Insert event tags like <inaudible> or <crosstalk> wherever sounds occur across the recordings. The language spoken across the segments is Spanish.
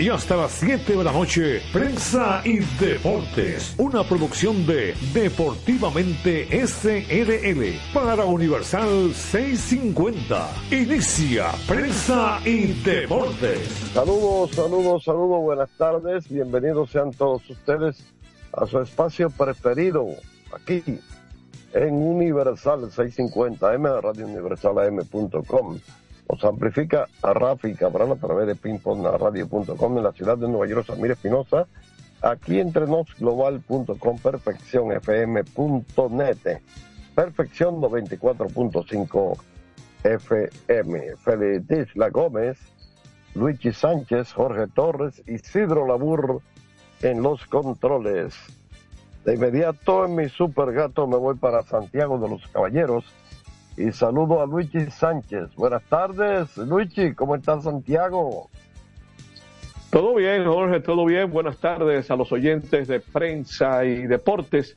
y hasta las 7 de la noche, Prensa y Deportes, una producción de Deportivamente SRL para Universal 650. Inicia Prensa y Deportes. Saludos, saludos, saludos, buenas tardes, bienvenidos sean todos ustedes a su espacio preferido, aquí en Universal 650 M, Radio Universal AM.com. Nos amplifica a Rafi Cabral a través de pingpongradio.com en la ciudad de Nueva York, Samir Espinosa, aquí entre nosglobal.com, perfeccionfm.net, perfección 94.5 FM. Feliz La Gómez, Luigi Sánchez, Jorge Torres, Isidro Labur en los controles. De inmediato en mi super gato me voy para Santiago de los Caballeros y saludo a Luigi Sánchez. Buenas tardes, Luigi, ¿cómo está Santiago? Todo bien, Jorge, todo bien. Buenas tardes a los oyentes de prensa y deportes.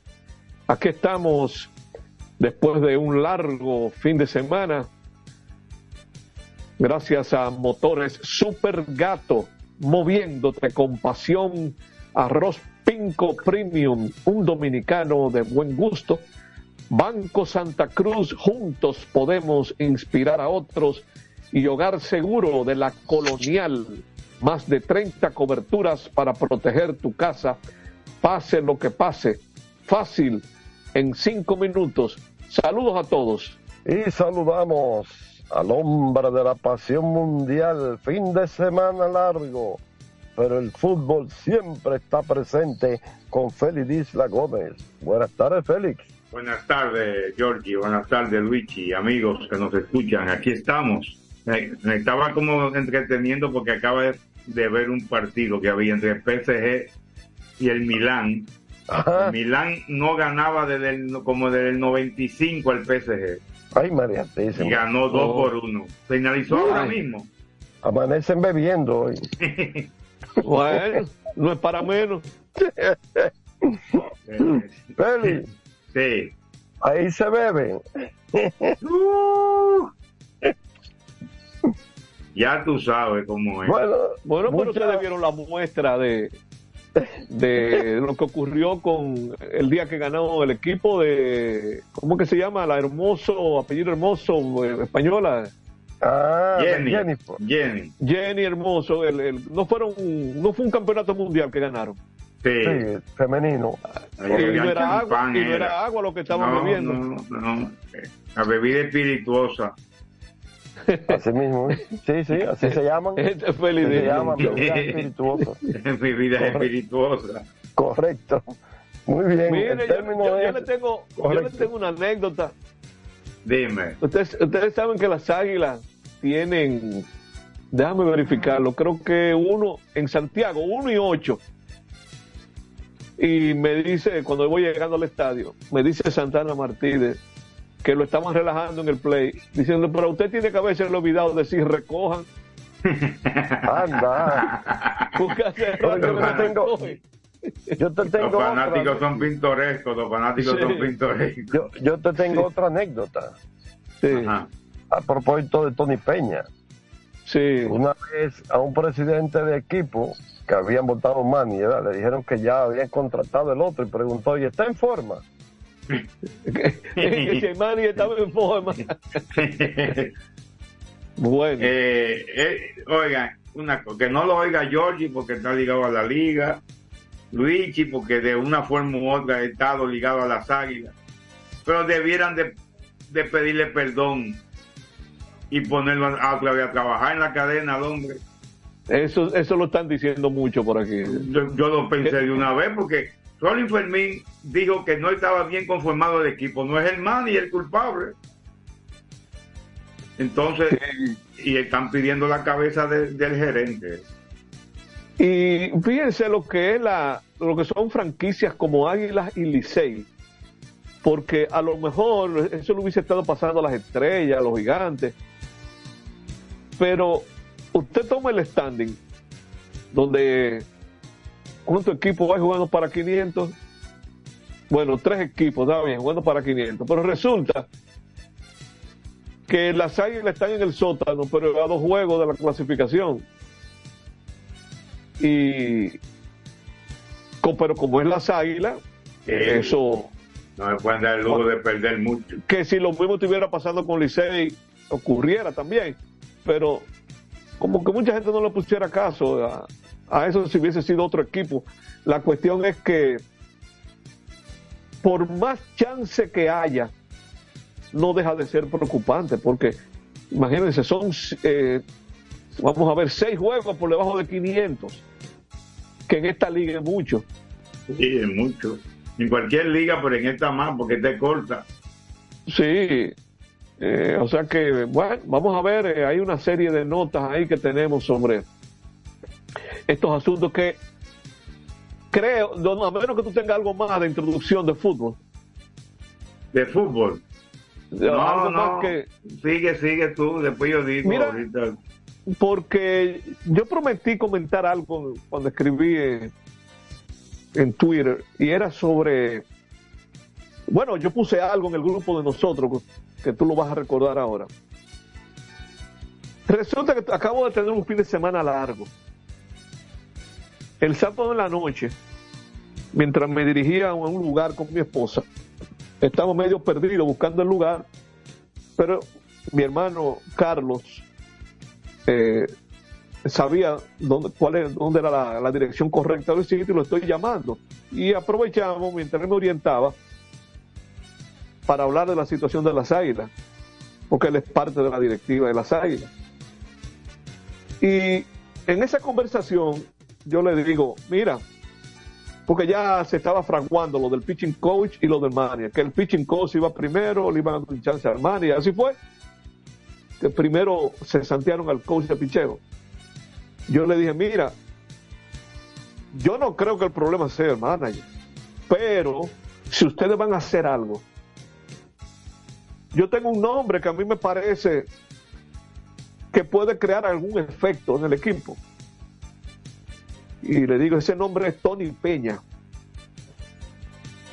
Aquí estamos después de un largo fin de semana. Gracias a Motores Super Gato, moviéndote con pasión. Arroz Pinco Premium, un dominicano de buen gusto. Banco Santa Cruz, juntos podemos inspirar a otros. Y Hogar Seguro de la Colonial, más de 30 coberturas para proteger tu casa. Pase lo que pase, fácil, en cinco minutos. Saludos a todos. Y saludamos al hombre de la pasión mundial, fin de semana largo pero el fútbol siempre está presente con Félix Isla Gómez. Buenas tardes, Félix. Buenas tardes, Georgie. Buenas tardes, Luigi. Amigos que nos escuchan, aquí estamos. Me, estaba como entreteniendo porque acaba de, ver un partido que había entre el PSG y el Milán. El Milán no ganaba desde el, como desde el 95 el PSG. Ay, María Y ganó dos oh. por uno. Finalizó ahora mismo. Amanecen bebiendo hoy. <laughs> Bueno, no es para menos. <laughs> Feli. Sí. Ahí se beben. <laughs> ya tú sabes cómo es. Bueno, bueno pero ustedes vieron la muestra de, de lo que ocurrió con el día que ganó el equipo de, ¿cómo que se llama? La hermoso, apellido hermoso, eh, española. Ah, Jenny, Jenny. Jenny hermoso. El, no fueron, no fue un campeonato mundial que ganaron. Sí, femenino. y, no era agua, y no era agua lo que estaban bebiendo. No, no, la bebida espirituosa. Así mismo, sí, sí, así se llaman. <laughs> Este feliz se llaman <laughs> bebidas espirituosas. <laughs> bebidas espirituosas. Correcto. Muy bien. Mire, yo, yo, le tengo, yo le tengo una anécdota. Dime. Ustedes, ustedes saben que las águilas tienen, déjame verificarlo, creo que uno en Santiago, uno y ocho. Y me dice, cuando voy llegando al estadio, me dice Santana Martínez que lo estaban relajando en el play, diciendo, pero usted tiene que haberse olvidado de decir recojan. Anda. yo te tengo los fanáticos son pintorescos, los fanáticos son pintorescos. Yo, yo te tengo otra anécdota. Sí. A propósito de Tony Peña. Sí. Una vez a un presidente de equipo que habían votado Manny, le dijeron que ya habían contratado el otro y preguntó, ¿y está en forma? <laughs> <laughs> que Manny estaba en forma. <laughs> bueno. Eh, eh, oigan, una, que no lo oiga Georgie porque está ligado a la liga Luigi, porque de una forma u otra ha estado ligado a las águilas, pero debieran de, pedirle perdón y ponerlo a, a, trabajar en la cadena al hombre. Eso, eso lo están diciendo mucho por aquí. Yo, lo pensé de una vez porque Rolling Fermín dijo que no estaba bien conformado el equipo. No es el man y el culpable. Entonces, y están pidiendo la cabeza del gerente. Y fíjense lo que es la, lo que son franquicias como Águilas y Licey, porque a lo mejor eso lo hubiese estado pasando a las estrellas, a los gigantes, pero usted toma el standing, donde cuánto equipo va jugando para 500, bueno, tres equipos, está bien, jugando para 500, pero resulta que las águilas están en el sótano, pero a dos juegos de la clasificación. Y, pero como es las águilas, eso... No me pueden dar el lujo de perder mucho. Que si lo mismo estuviera pasando con Licey, ocurriera también. Pero como que mucha gente no le pusiera caso a, a eso si hubiese sido otro equipo. La cuestión es que por más chance que haya, no deja de ser preocupante, porque imagínense, son, eh, vamos a ver, seis juegos por debajo de 500, que en esta liga es mucho. Sí, es mucho. En cualquier liga, pero en esta más, porque te corta. Sí, eh, o sea que, bueno, vamos a ver, eh, hay una serie de notas ahí que tenemos sobre estos asuntos que creo, a menos que tú tengas algo más de introducción de fútbol. De fútbol. No, no, que... Sigue, sigue tú, después yo digo ahorita. Porque yo prometí comentar algo cuando escribí en, Twitter y era sobre... Bueno, yo puse algo en el grupo de nosotros que tú lo vas a recordar ahora. Resulta que acabo de tener un fin de semana largo. El sábado en la noche, mientras me dirigía a un lugar con mi esposa, estamos medio perdidos buscando el lugar, pero mi hermano Carlos eh, sabía dónde, cuál dónde era la, dirección correcta del sitio y lo estoy llamando. Y aprovechamos mientras me orientaba para hablar de la situación de las águilas, porque él es parte de la directiva de las águilas. Y en esa conversación yo le digo, mira, porque ya se estaba fraguando lo del pitching coach y lo del manager, que el pitching coach iba primero, le iban a dar chance al manager, así fue, que primero se santearon al coach de picheo. Yo le dije, mira, yo no creo que el problema sea el manager, pero si ustedes van a hacer algo, yo tengo un nombre que a mí me parece que puede crear algún efecto en el equipo y le digo, ese nombre es Tony Peña.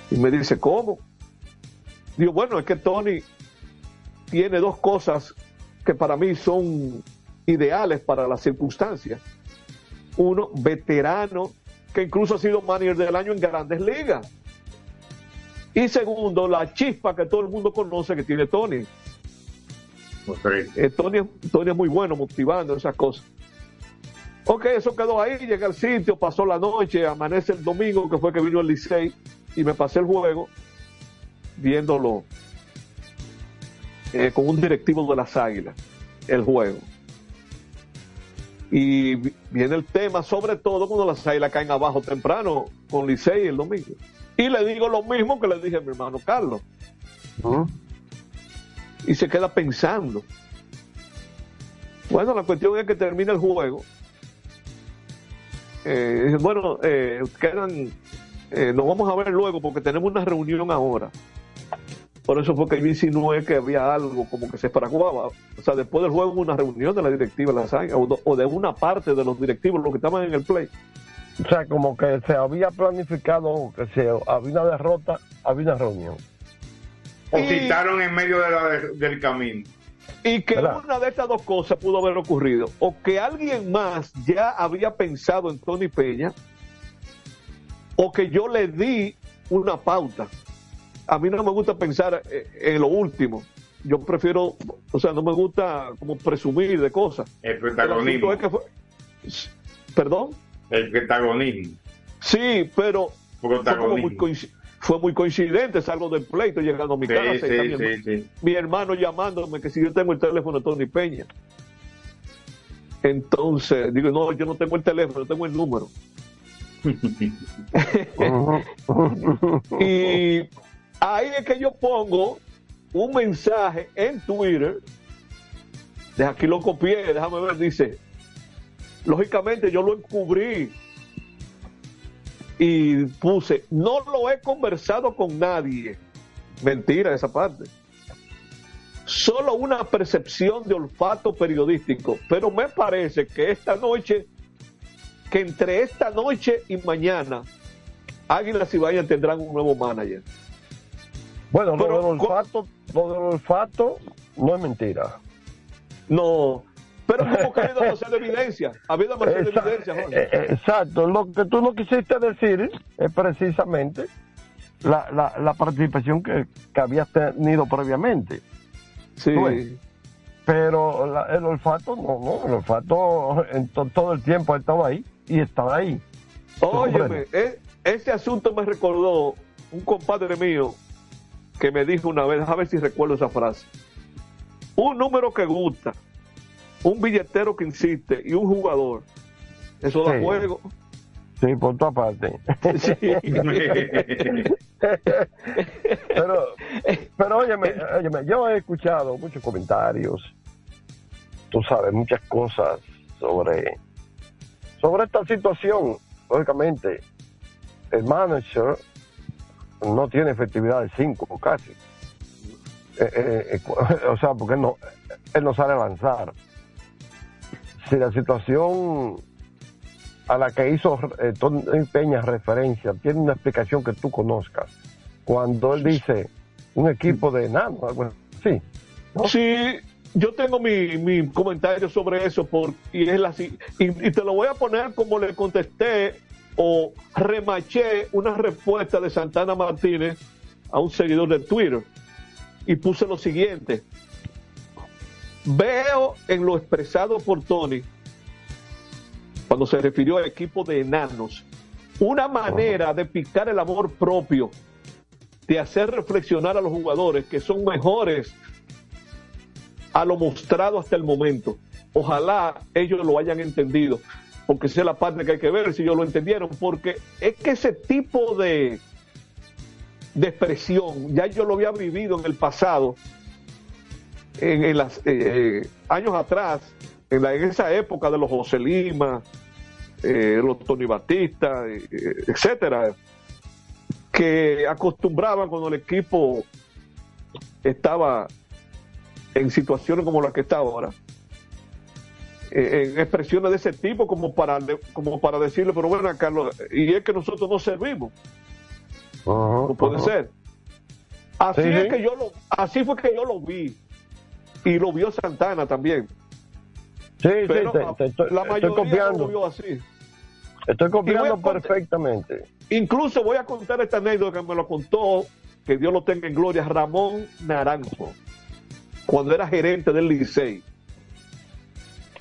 Y me dice, ¿cómo? Digo, bueno, es que Tony tiene dos cosas que para mí son ideales para las circunstancias. Uno, veterano, que incluso ha sido manager del año en grandes ligas. Y segundo, la chispa que todo el mundo conoce que tiene Tony. Eh, Tony, Tony es muy bueno motivando esas cosas. Ok, eso quedó ahí, llegué al sitio, pasó la noche, amanece el domingo, que fue que vino el Licey, y me pasé el juego viéndolo eh, con un directivo de las Águilas, el juego. Y viene el tema, sobre todo cuando las Águilas caen abajo temprano con Licey el domingo. Y le digo lo mismo que le dije a mi hermano Carlos. Y se queda pensando. Bueno, la cuestión es que termina el juego eh, bueno, eh, quedan, eh, nos vamos a ver luego porque tenemos una reunión ahora. Por eso fue que yo insinué que había algo como que se paraguaba. O sea, después del juego una reunión de la directiva la o, o de una parte de los directivos, los que estaban en el play. O sea, como que se había planificado que se había una derrota, había una reunión. O citaron en medio del camino. Y que una de estas dos cosas pudo haber ocurrido. O que alguien más ya había pensado en Tony Peña, o que yo le di una pauta. A mí no me gusta pensar eh, en lo último. Yo prefiero, o sea, no me gusta como presumir de cosas. El protagonismo. ¿Perdón? El protagonismo. Sí, pero fue muy coincidente, salgo del pleito llegando a mi casa. mi, hermano llamándome que si yo tengo el teléfono de Tony Peña. Entonces, digo, no, yo no tengo el teléfono, tengo el número. <laughs> <laughs> y ahí es que yo pongo un mensaje en Twitter. De aquí lo copié, déjame ver, dice. Lógicamente yo lo encubrí y puse, no lo he conversado con nadie. Mentira esa parte. Solo una percepción de olfato periodístico. Pero me parece que esta noche, que entre esta noche y mañana, Águilas y Bahía tendrán un nuevo manager. Bueno, lo del olfato, lo del olfato no es mentira. No, Pero como que ha habido demasiada evidencia, ha habido demasiada evidencia, Jorge. Eh, eh, Exacto, lo que tú no quisiste decir es precisamente la, la, la participación que, que habías tenido previamente. Sí. ves. Pero la- el olfato, no, no, el olfato en to- todo el tiempo ha estado ahí y está ahí. Óyeme, e- ese asunto me recordó un compadre mío que me dijo una vez, a ver si recuerdo esa frase. Un número que gusta, un billetero que insiste y un jugador. Eso da Sí. juego. Sí, por tu parte. Sí. <laughs> pero, pero óyeme, óyeme, yo he escuchado muchos comentarios, tú sabes, muchas cosas sobre, sobre esta situación. Lógicamente, el manager no tiene efectividad de 5 casi. Eh, eh, eh, <laughs> o sea, porque él no, él no sale a lanzar. Si la situación a la que hizo eh, Tony Peña referencia tiene una explicación que tú conozcas. Cuando él dice un equipo de enanos, algo así. ¿no? Sí, yo tengo mi, mi comentario sobre eso por, y es la, y, y te lo voy a poner como le contesté o remaché una respuesta de Santana Martínez a un seguidor de Twitter y puse lo siguiente. Veo en lo expresado por Tony, cuando se refirió al equipo de enanos, una manera de picar el amor propio, de hacer reflexionar a los jugadores que son mejores a lo mostrado hasta el momento. Ojalá ellos lo hayan entendido, porque esa es la parte que hay que ver si ellos lo entendieron, porque es que ese tipo de, de expresión, ya yo lo había vivido en el pasado, en, en las, eh, eh, años atrás, en, la- en esa época de los José Lima, eh, los Tony Batista, eh, eh, etcétera, que acostumbraban cuando el equipo estaba en situaciones como la que está ahora, en expresiones de ese tipo como para como para decirle, pero bueno, Carlos, y es que nosotros no servimos, no puede ser. Así Sí, es sí. que yo lo, así fue que yo lo vi y lo vio Santana también. Sí, Pero sí, te, te estoy, la estoy mayoría lo copiando. vio así. Estoy copiando perfectamente. Incluso voy a contar esta anécdota que me lo contó, que Dios lo tenga en gloria, Ramón Naranjo, cuando era gerente del Licey.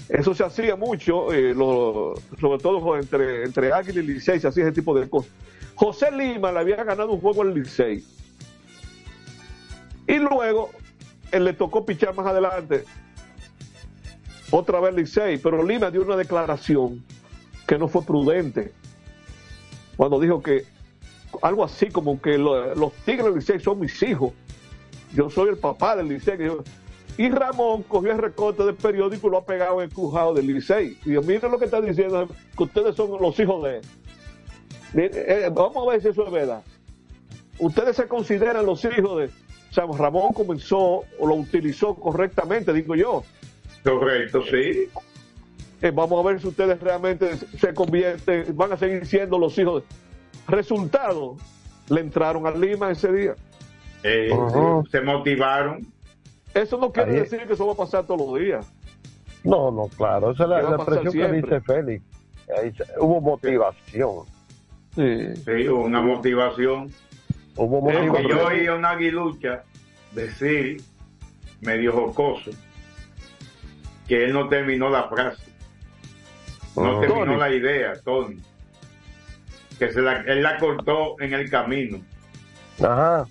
Eso se hacía mucho, eh, lo- sobre todo entre, entre Águila y Licey, se hacía ese tipo de cosas. José Lima le había ganado un juego al Licey. Y luego él le tocó pichar más adelante. Otra vez Licey, pero Lima dio una declaración que no fue prudente cuando dijo que algo así como que lo- los Tigres Licey son mis hijos. Yo soy el papá del Licey. Y Ramón cogió el recorte del periódico y lo ha pegado en el crujado del Licey. Y yo, mire lo que está diciendo, que ustedes son los hijos de él. Eh, eh, vamos a ver si eso es verdad. Ustedes se consideran los hijos de... O sea, Ramón comenzó o lo utilizó correctamente, digo yo. Correcto, sí. Eh, vamos a ver si ustedes realmente se convierten, van a seguir siendo los hijos. Resultado, le entraron a Lima ese día. Eh. Se motivaron. Eso no quiere Ahí- decir que eso va a pasar todos los días. No, no, claro. Esa es la, ¿Qué va a la expresión que dice Félix. Ahí se- hubo motivación. Sí. Sí, una motivación. Hubo yo oí a un aguilucha decir, medio jocoso, que él no terminó la frase. No Ajá. terminó Tony. la idea, Tony. Que se la, él la cortó en el camino. Ajá.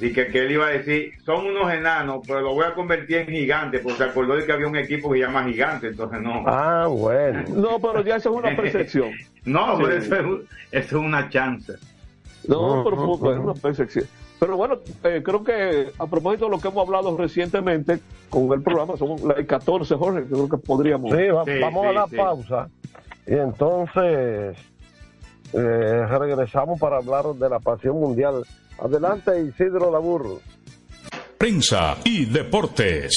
Y que, que él iba a decir, son unos enanos, pero lo voy a convertir en gigantes, porque se acordó de que había un equipo que se llama gigante, entonces no. Ah, bueno. No, pero ya eso es una <laughs> percepción. No, Sí. pero eso es, eso es una chance. No, Ujú, pero fue- es ujú. una percepción. Pero bueno, eh, creo que a propósito de lo que hemos hablado recientemente con el programa, somos la 14, Jorge, creo que podríamos. Sí, va- Sí, vamos sí, a la sí. pausa. Y entonces eh, regresamos para hablar de la pasión mundial. Adelante, Isidro Laburro. Prensa y deportes.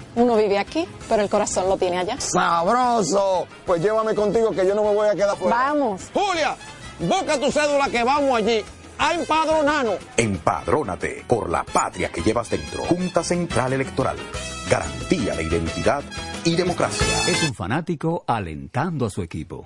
uno vive aquí, pero el corazón lo tiene allá. ¡Sabroso! Pues llévame contigo que yo no me voy a quedar fuera. Vamos. Julia, busca tu cédula que vamos allí a empadronarnos. Empadrónate por la patria que llevas dentro. Junta Central Electoral. Garantía de identidad y democracia. Es un fanático alentando a su equipo.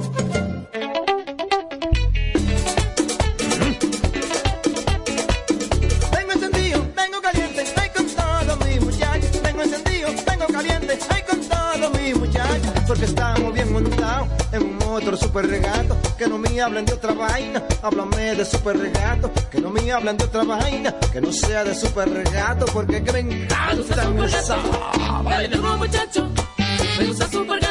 Me hablen de otra vaina. Háblame de super regato, que no me hablen de otra vaina, que no sea de super regato, porque que me encanta mi sábado. Dale duro muchacho, me gusta super gato.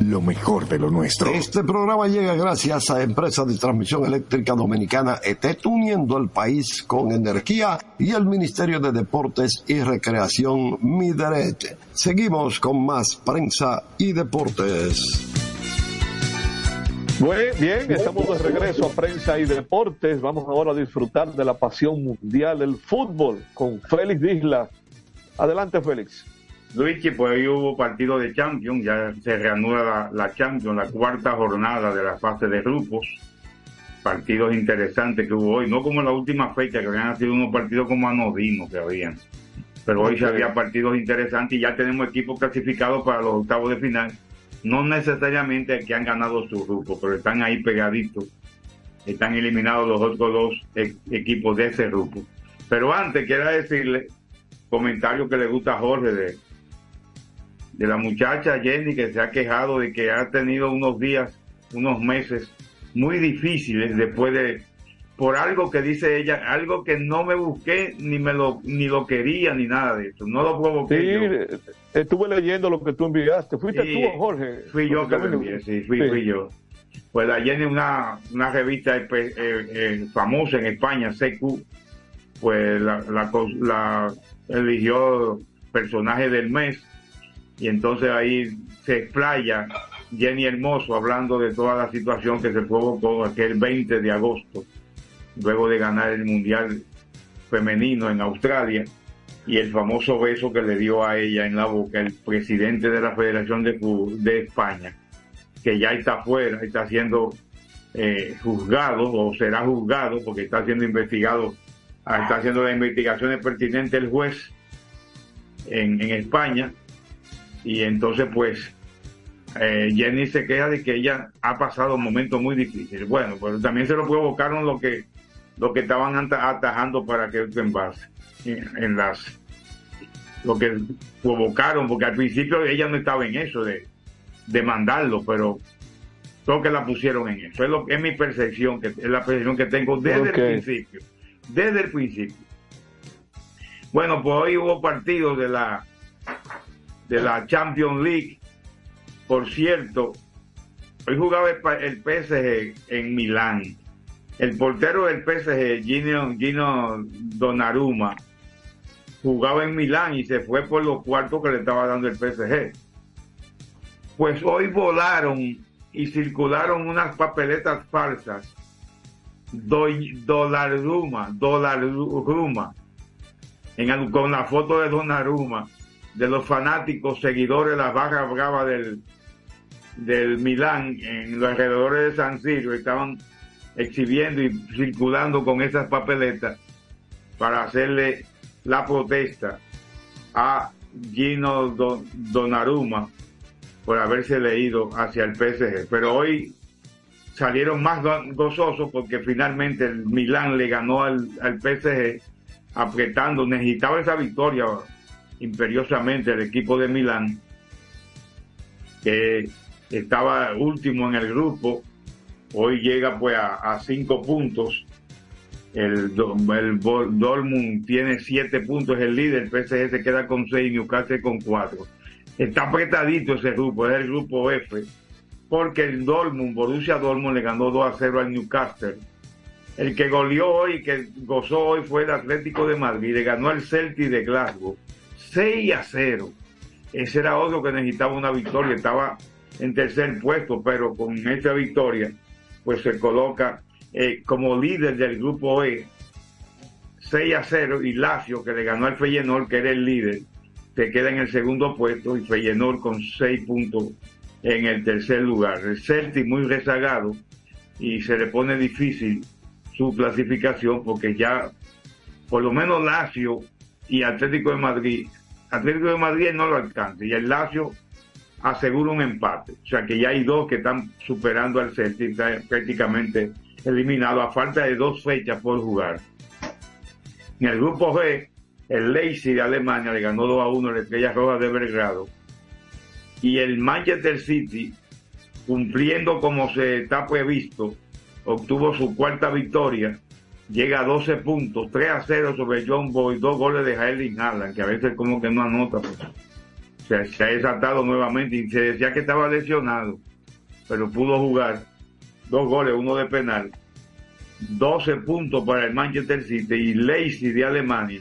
lo mejor de lo nuestro. Este programa llega gracias a Empresa de Transmisión Eléctrica Dominicana ET, uniendo el país con energía y el Ministerio de Deportes y Recreación Mideret. Seguimos con más prensa y deportes. Muy bien, estamos de regreso a Prensa y Deportes. Vamos ahora a disfrutar de la pasión mundial del fútbol con Félix Disla. Adelante, Félix. Luigi, pues hoy hubo partido de Champions, ya se reanuda la, la Champions, la cuarta jornada de la fase de grupos. Partidos interesantes que hubo hoy, no como en la última fecha, que habían sido unos partidos como anodinos que habían. Pero hoy se Ok. había partidos interesantes y ya tenemos equipos clasificados para los octavos de final. No necesariamente que han ganado su grupo, pero están ahí pegaditos. Están eliminados los otros dos e- equipos de ese grupo. Pero antes, quiero decirle, comentario que le gusta a Jorge de, de la muchacha Jenny que se ha quejado de que ha tenido unos días, unos meses muy difíciles después de por algo que dice ella, algo que no me busqué ni me lo ni lo quería ni nada de eso, no lo provoqué Sí, yo. eh, estuve leyendo lo que tú enviaste. ¿Fuiste Sí, tú, Jorge? Fui yo que lo envié, sí, fui, fui yo. Pues la Jenny, una, una revista espe- eh, eh, famosa en España, CQ, pues la, la, la eligió personaje del mes y entonces ahí se explaya Jenny Hermoso hablando de toda la situación que se provocó aquel 20 de agosto, luego de ganar el Mundial Femenino en Australia y el famoso beso que le dio a ella en la boca el presidente de la Federación de, de España, que ya está afuera, está siendo eh, juzgado o será juzgado porque está siendo investigado, está haciendo las investigaciones pertinentes el juez en, en España y entonces pues eh, Jenny se queja de que ella ha pasado momentos muy difíciles. Bueno, pero también se lo provocaron lo que lo que estaban ata- atajando para que envase en, las lo que provocaron, porque al principio ella no estaba en eso de, de mandarlo, pero creo que la pusieron en eso. Es, lo, es mi percepción, que es la percepción que tengo desde el principio. Desde el principio. Bueno, pues hoy hubo partidos de la de la Champions League. Por cierto, hoy jugaba el, PSG en Milán. El portero del PSG, Gino, Gino Donnarumma, jugaba en Milán y se fue por los cuartos que le estaba dando el PSG. Pues hoy volaron y circularon unas papeletas falsas. Donnarumma, en el- con la foto de Donnarumma, de los fanáticos seguidores la barra brava del, del Milán en los alrededores de San Siro estaban exhibiendo y circulando con esas papeletas para hacerle la protesta a Gino Don- Donnarumma por haberse leído hacia el PSG. Pero hoy salieron más go- gozosos porque finalmente el Milán le ganó al, al PSG apretando, necesitaba esa victoria imperiosamente el equipo de Milán que estaba último en el grupo hoy llega pues a, cinco puntos. El, el Dortmund tiene siete puntos el líder el PSG se queda con seis y Newcastle con cuatro. Está apretadito ese grupo es el grupo F porque el Dortmund Borussia Dortmund le ganó 2 a 0 al Newcastle. El que goleó hoy que gozó hoy fue el Atlético de Madrid le ganó al Celtic de Glasgow 6 a 0 ese era otro que necesitaba una victoria estaba en tercer puesto, pero con esta victoria, pues se coloca eh, como líder del grupo E, 6 a 0, y Lazio, que le ganó al Feyenoord, que era el líder, se queda en el segundo puesto, y Feyenoord con 6 puntos en el tercer lugar. El Celtic muy rezagado, y se le pone difícil su clasificación, porque ya, por lo menos Lazio y Atlético de Madrid, Atlético de Madrid no lo alcanza, y el Lazio asegura un empate. O sea que ya hay dos que están superando al Celtic, prácticamente eliminado a falta de dos fechas por jugar. En el grupo G, el Leipzig de Alemania le ganó 2 a 1 a la Estrella Roja de Belgrado. Y el Manchester City, cumpliendo como se está previsto, obtuvo su cuarta victoria, llega a 12 puntos, 3 a 0 sobre John Boy, dos goles de Erling Haaland, que a veces como que no anota. pues. Se, se ha desatado nuevamente y se decía que estaba lesionado, pero pudo jugar dos goles, uno de penal. 12 puntos para el Manchester City y Leipzig de Alemania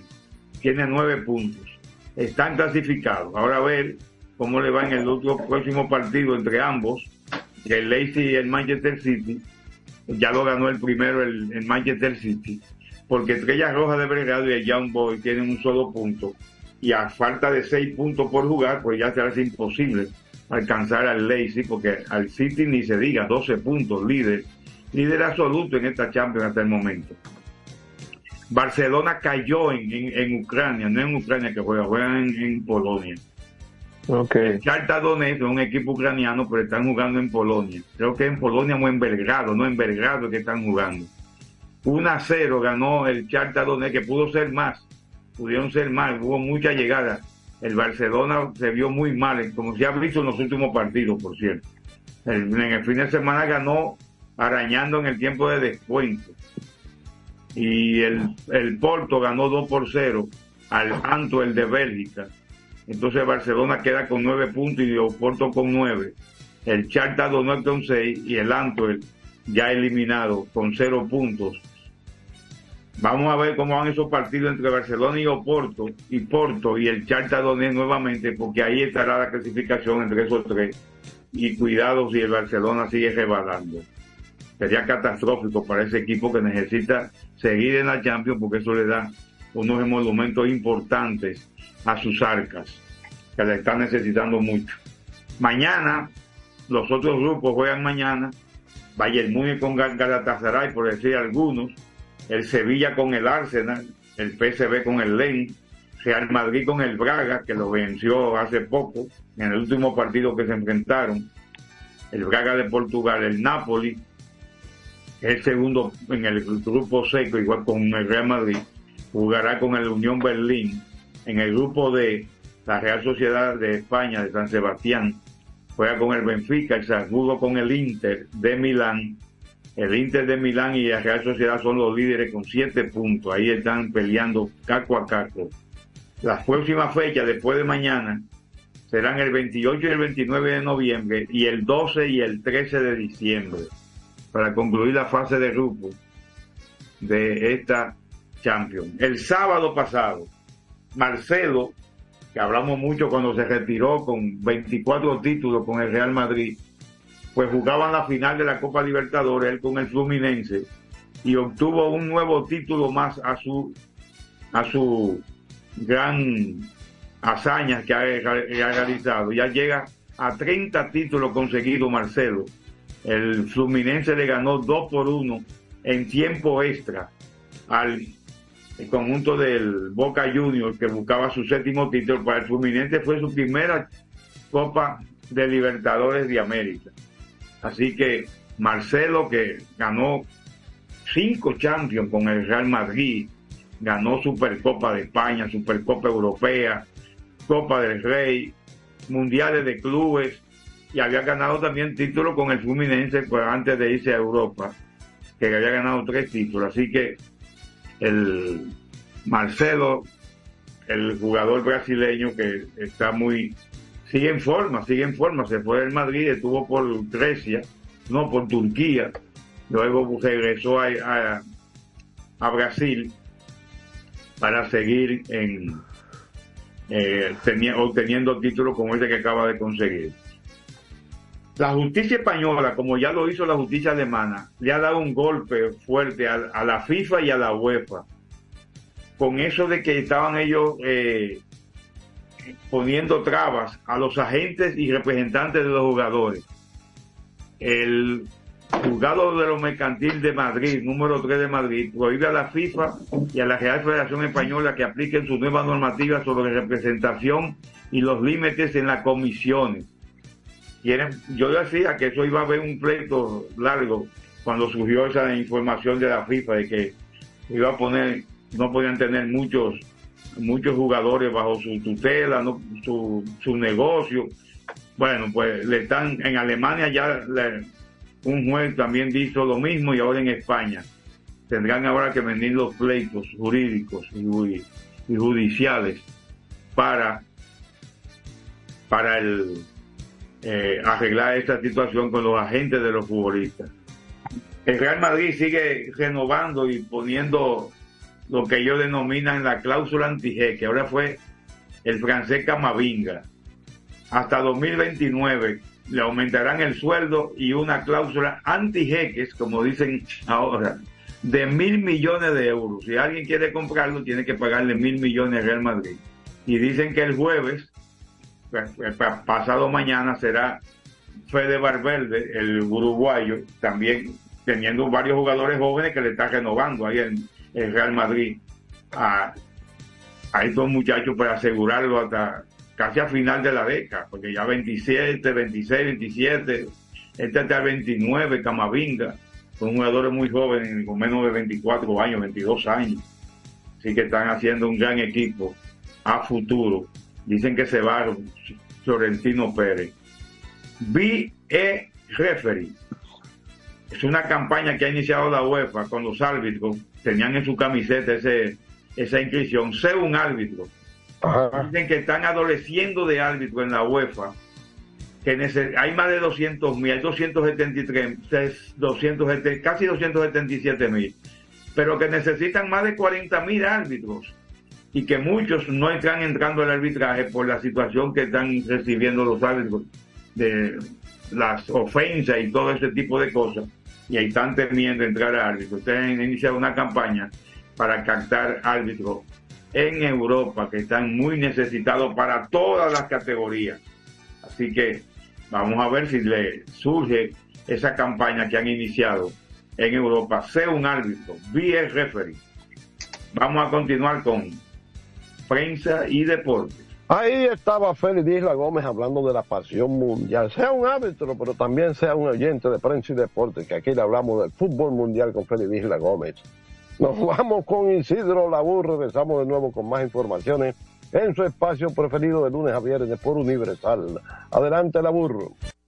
tiene 9 puntos. Están clasificados. Ahora a ver cómo le va en el próximo partido entre ambos, el Leipzig y el Manchester City. Ya lo ganó el primero el, Manchester City, porque Estrellas Rojas de Belgrado y el Young Boy tienen un solo punto. Y a falta de 6 puntos por jugar, pues ya se hace imposible alcanzar al Leipzig, porque al City ni se diga, 12 puntos, líder líder absoluto en esta Champions hasta el momento. Barcelona cayó en, en- Ucrania, no en Ucrania que juega, juega en, en Polonia. Okay. Shakhtar Donetsk es un equipo ucraniano, pero están jugando en Polonia. Creo que en Polonia o en Belgrado, no en Belgrado que están jugando. 1 a 0 ganó el Shakhtar Donetsk, que pudo ser más, pudieron ser más, hubo mucha llegada. El Barcelona se vio muy mal, como se ha visto en los últimos partidos, por cierto. En el fin de semana ganó arañando en el tiempo de descuento. Y el, el Porto ganó 2 por 0 al Antwerp de Bélgica. Entonces Barcelona queda con 9 puntos y el Porto con 9. El Charta Donetsk con 6 y el Antwerp ya eliminado con 0 puntos. Vamos a ver cómo van esos partidos entre Barcelona y Oporto y Porto y el Charta Donetsk nuevamente, porque ahí estará la clasificación entre esos tres. Y cuidado si el Barcelona sigue rebalando sería catastrófico para ese equipo que necesita seguir en la Champions porque eso le da unos emolumentos importantes a sus arcas que le están necesitando mucho. Mañana, los otros grupos juegan mañana, Bayern Múnich con Gal- Galatasaray, por decir algunos, el Sevilla con el Arsenal, el PSV con el Lens, Real Madrid con el Braga, que lo venció hace poco, en el último partido que se enfrentaron, el Braga de Portugal, el Napoli, el segundo en el grupo seco, igual con el Real Madrid, jugará con el Unión Berlín. En el grupo de la Real Sociedad de España, de San Sebastián, juega con el Benfica, el Salzburgo con el Inter de Milán. El Inter de Milán y la Real Sociedad son los líderes con siete puntos. Ahí están peleando caco a caco. Las próximas fechas, después de mañana, serán el 28 y el 29 de noviembre y el 12 y el 13 de diciembre para concluir la fase de grupo de esta Champions. El sábado pasado, Marcelo, que hablamos mucho cuando se retiró con 24 títulos con el Real Madrid, pues jugaban la final de la Copa Libertadores, él con el Fluminense, y obtuvo un nuevo título más a su, a su gran hazaña que ha, que ha realizado. Ya llega a 30 títulos conseguidos Marcelo. El Fluminense le ganó 2 por 1 en tiempo extra al el conjunto del Boca Juniors que buscaba su séptimo título. Para el Fluminense fue su primera Copa de Libertadores de América. Así que Marcelo, que ganó cinco Champions con el Real Madrid, ganó Supercopa de España, Supercopa Europea, Copa del Rey, Mundiales de Clubes, y había ganado también títulos con el Fluminense pues, antes de irse a Europa, que había ganado tres títulos. Así que el Marcelo, el jugador brasileño que está muy, sigue en forma, sigue en forma, se fue del Madrid, estuvo por Grecia, no por Turquía, luego regresó a, a, a Brasil para seguir en eh, obteniendo títulos como este que acaba de conseguir. La justicia española, como ya lo hizo la justicia alemana, le ha dado un golpe fuerte a, la FIFA y a la UEFA. Con eso de que estaban ellos eh, poniendo trabas a los agentes y representantes de los jugadores. El juzgado de lo mercantil de Madrid, número 3 de Madrid, prohíbe a la FIFA y a la Real Federación Española que apliquen su nueva normativa sobre representación y los límites en las comisiones. Yo decía que eso iba a haber un pleito largo cuando surgió esa información de la FIFA de que iba a poner, no podían tener muchos muchos jugadores bajo su tutela, ¿no? su, su negocio. Bueno, pues le están en Alemania ya le- un juez también hizo lo mismo y ahora en España tendrán ahora que venir los pleitos jurídicos y, ju- y judiciales para para el eh, arreglar esta situación con los agentes de los futbolistas. El Real Madrid sigue renovando y poniendo lo que ellos denominan la cláusula anti que ahora fue el francés Camavinga. Hasta 2029 le aumentarán el sueldo y una cláusula anti-jeques, como dicen ahora, de mil millones de euros. Si alguien quiere comprarlo, tiene que pagarle mil millones al Real Madrid. Y dicen que el jueves, pasado mañana, será Fede Valverde, el uruguayo, también teniendo varios jugadores jóvenes que le está renovando ahí en el Real Madrid a, a estos muchachos para asegurarlo hasta casi a final de la década, porque ya 27, 26, 27, este hasta el 29, Camavinga, son jugadores muy jóvenes, con menos de 24 años, 22 años. Así que están haciendo un gran equipo a futuro. Dicen que se va Florentino Pérez. BE Referee. Es una campaña que ha iniciado la UEFA con los árbitros. Tenían en su camiseta ese, esa inscripción. Sé un árbitro. Dicen que están adoleciendo de árbitro en la UEFA. Que hay más de 200 mil, hay 273, es 270, casi 277 mil. Pero que necesitan más de 40 mil árbitros. Y que muchos no están entrando al arbitraje por la situación que están recibiendo los árbitros de las ofensas y todo ese tipo de cosas. Y ahí están temiendo entrar a árbitros. Ustedes han iniciado una campaña para captar árbitros en Europa que están muy necesitados para todas las categorías. Así que vamos a ver si le surge esa campaña que han iniciado en Europa. Sea un árbitro, be a referee. Vamos a continuar con prensa y deporte. Ahí estaba Félix Isla Gómez hablando de la pasión mundial. Sea un árbitro, pero también sea un oyente de prensa y deporte, que aquí le hablamos del fútbol mundial con Félix Isla Gómez. Nos vamos con Isidro Labur, regresamos de nuevo con más informaciones en su espacio preferido de lunes a viernes por Universal. Adelante, Labur.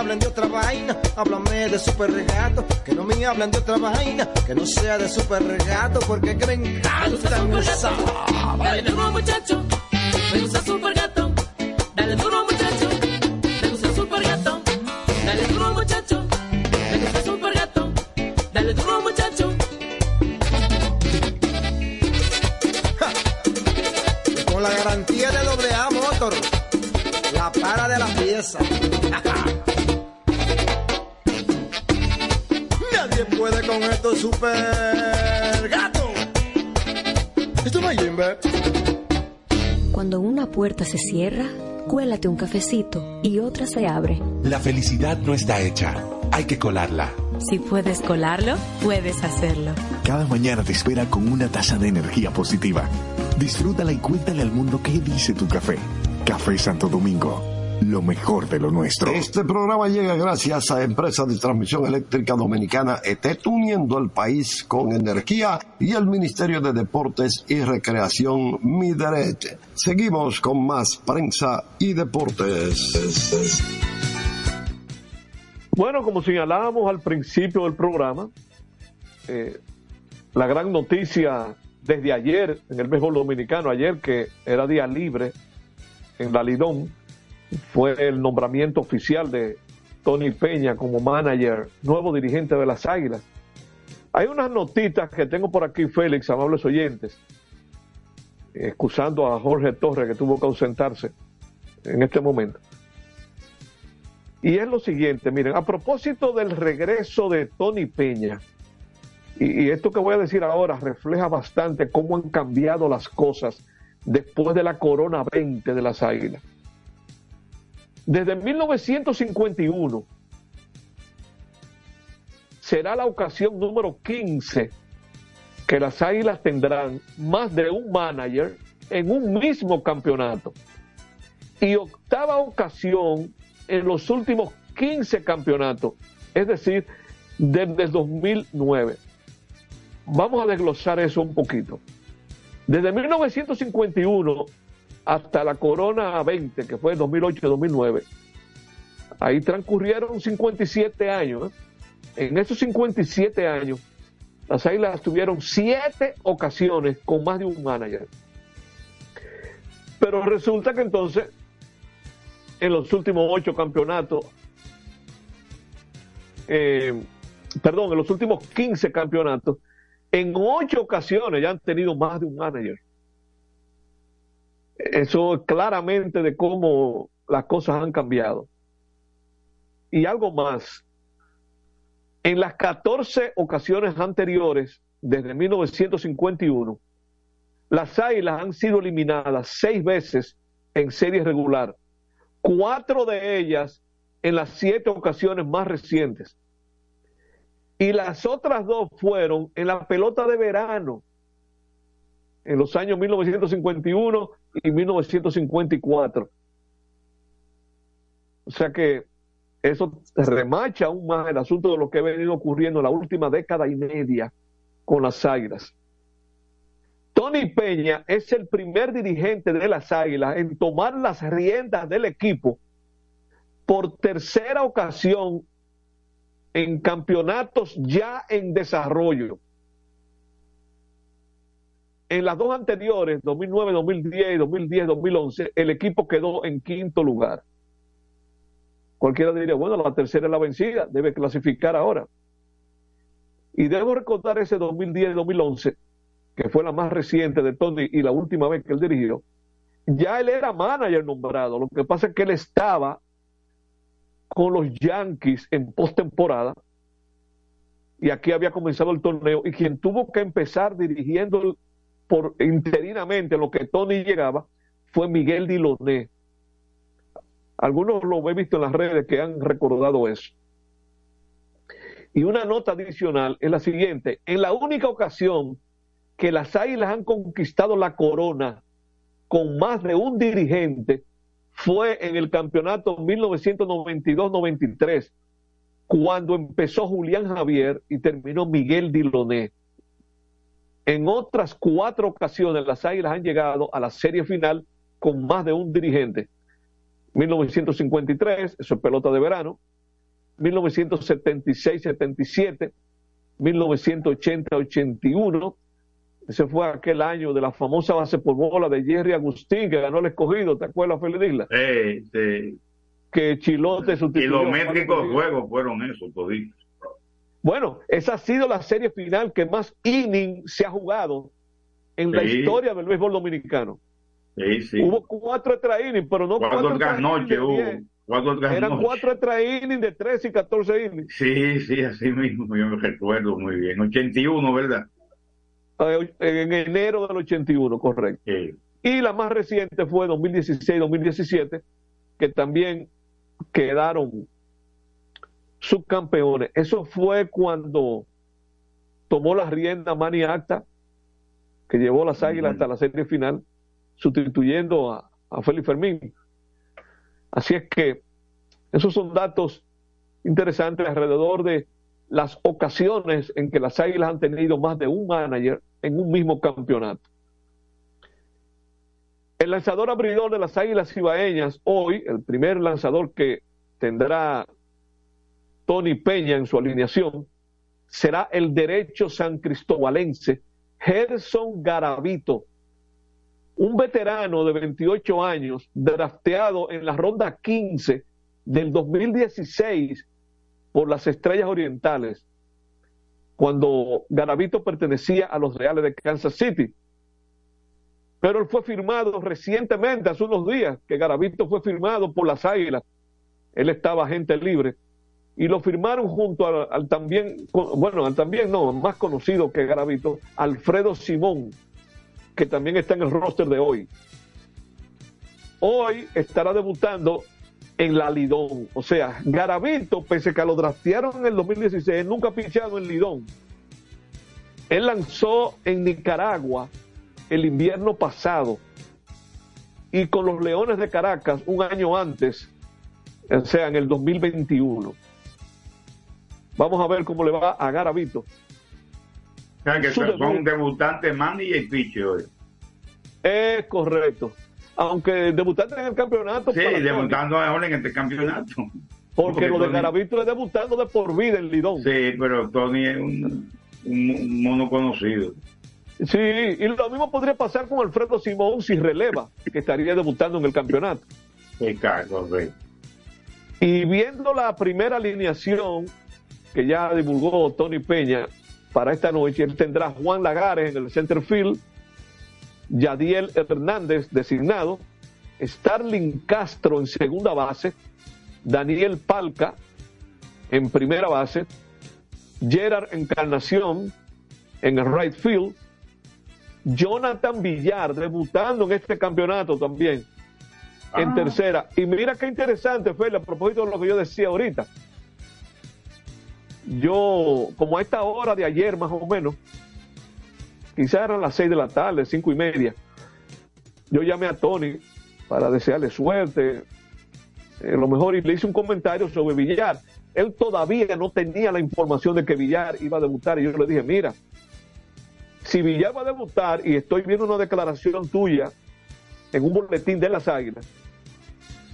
Hablen de otra vaina, háblame de super regato. Que no me hablen de otra vaina, que no sea de super regato. Porque que me encanta mi Dale duro muchacho, me gusta super gato. Dale duro Con la garantía de doble A Motor, la para de la pieza. <laughs> Nadie puede con esto super gato. Esto no es Jimbe. Cuando una puerta se cierra, cuélate un cafecito y otra se abre. La felicidad no está hecha, hay que colarla. Si puedes colarlo, puedes hacerlo. Cada mañana te espera con una taza de energía positiva. Disfrútala y cuéntale al mundo qué dice tu café. Café Santo Domingo, lo mejor de lo nuestro. Este programa llega gracias a Empresa de Transmisión Eléctrica Dominicana ETET, uniendo el país con energía y el Ministerio de Deportes y Recreación Mideret. Seguimos con más prensa y deportes. Bueno, como señalábamos al principio del programa, eh, la gran noticia desde ayer en el béisbol dominicano, ayer que era día libre en la Lidón, fue el nombramiento oficial de Tony Peña como manager, nuevo dirigente de las Águilas. Hay unas notitas que tengo por aquí, Félix, amables oyentes, excusando a Jorge Torres que tuvo que ausentarse en este momento. Y es lo siguiente, miren, a propósito del regreso de Tony Peña, y, esto que voy a decir ahora refleja bastante cómo han cambiado las cosas después de la Corona 20 de las Águilas. Desde 1951 será la ocasión número 15 que las Águilas tendrán más de un manager en un mismo campeonato. Y octava ocasión en los últimos 15 campeonatos, es decir, desde el 2009. Vamos a desglosar eso un poquito. Desde 1951 hasta la Corona 20, que fue en 2008-2009, ahí transcurrieron 57 años. ¿eh? En esos 57 años, las Águilas tuvieron siete ocasiones con más de un manager. Pero resulta que entonces, en los últimos ocho campeonatos, eh, perdón, en los últimos 15 campeonatos, en ocho ocasiones ya han tenido más de un manager. Eso es claramente de cómo las cosas han cambiado. Y algo más. En las 14 ocasiones anteriores, desde 1951, las Águilas han sido eliminadas seis veces en serie regular, cuatro de ellas en las siete ocasiones más recientes. Y las otras dos fueron en la pelota de verano, en los años 1951 y 1954. O sea que eso remacha aún más el asunto de lo que ha venido ocurriendo en la última década y media con las Águilas. Tony Peña es el primer dirigente de las Águilas en tomar las riendas del equipo por tercera ocasión en campeonatos ya en desarrollo. En las dos anteriores, 2009, 2010 y 2010, 2011, el equipo quedó en quinto lugar. Cualquiera diría, bueno, la tercera es la vencida, debe clasificar ahora. Y debo recordar ese 2010 y 2011, que fue la más reciente de Tony y la última vez que él dirigió. Ya él era manager nombrado, lo que pasa es que él estaba con los Yankees en postemporada y aquí había comenzado el torneo y quien tuvo que empezar dirigiendo por interinamente lo que Tony llegaba fue Miguel Diloné. Algunos lo he visto en las redes que han recordado eso. Y una nota adicional es la siguiente. En la única ocasión que las Águilas han conquistado la corona con más de un dirigente fue en el campeonato 1992-93, cuando empezó Julián Javier y terminó Miguel Diloné. En otras cuatro ocasiones las Águilas han llegado a la serie final con más de un dirigente. 1953, eso es pelota de verano. 1976-77, 1980-81. Ese fue aquel año de la famosa base por bola de Jerry Agustín que ganó el escogido, ¿te acuerdas, Feliz Isla? Sí, sí. Que Chilote sustituyó. Kilométricos juegos fueron esos, toditos. Bueno, esa ha sido la serie final que más inning se ha jugado en la historia del béisbol dominicano. Sí, sí. Hubo cuatro extra innings, pero no cuatro cuatro otras noches hubo. 10. Cuatro otras Eran noches. cuatro extra innings de 13 y 14 innings. Sí, sí, así mismo, yo me recuerdo muy bien. 81, ¿verdad? En enero del 81, correcto. Sí. Y la más reciente fue 2016-2017, que también quedaron subcampeones. Eso fue cuando tomó la rienda Manny Acta, que llevó las águilas hasta la serie final, sustituyendo a, a Félix Fermín. Así es que esos son datos interesantes alrededor de las ocasiones en que las águilas han tenido más de un manager en un mismo campeonato. El lanzador abridor de las Águilas Ibaeñas, hoy, el primer lanzador que tendrá Tony Peña en su alineación, será el derecho san cristobalense Gerson Garavito, un veterano de 28 años, drafteado en la ronda 15 del 2016 por las Estrellas Orientales, cuando Garavito pertenecía a los Reales de Kansas City. Pero él fue firmado recientemente, hace unos días, que Garavito fue firmado por las Águilas. Él estaba agente libre y lo firmaron junto al, al también, bueno, al también no, más conocido que Garavito, Alfredo Simón, que también está en el roster de hoy. Hoy estará debutando en la Lidón. O sea, Garavito, pese a que lo draftearon en el 2016, nunca ha pichado en Lidón. Él lanzó en Nicaragua el invierno pasado y con los Leones de Caracas un año antes, o sea, en el 2021. Vamos a ver cómo le va a Garavito. O sea, que son debut. debutantes manager y pitcher hoy. Es correcto. Aunque debutante en el campeonato. Sí, debutando ahora en este campeonato. Porque lo de Tony- Garavito es debutando de por vida en Lidón. Sí, pero Tony es un, un- mono conocido. Sí, y lo mismo podría pasar con Alfredo Simón si releva, que estaría debutando en el campeonato. Exacto, correcto. Y viendo la primera alineación que ya divulgó Tony Peña para esta noche, él tendrá Juan Lagares en el center field, Yadiel Hernández designado, Starling Castro en segunda base, Daniel Palca en primera base, Gerard Encarnación en el right field, Jonathan Villar debutando en este campeonato también en Ah. tercera. Y mira qué interesante, Feli, a propósito de lo que yo decía ahorita. Yo, como a esta hora de ayer más o menos, quizás eran las seis de la tarde, cinco y media, yo llamé a Tony para desearle suerte, eh, lo mejor, y le hice un comentario sobre Villar. Él todavía no tenía la información de que Villar iba a debutar y yo le dije, mira, si Villar va a debutar y estoy viendo una declaración tuya en un boletín de las Águilas,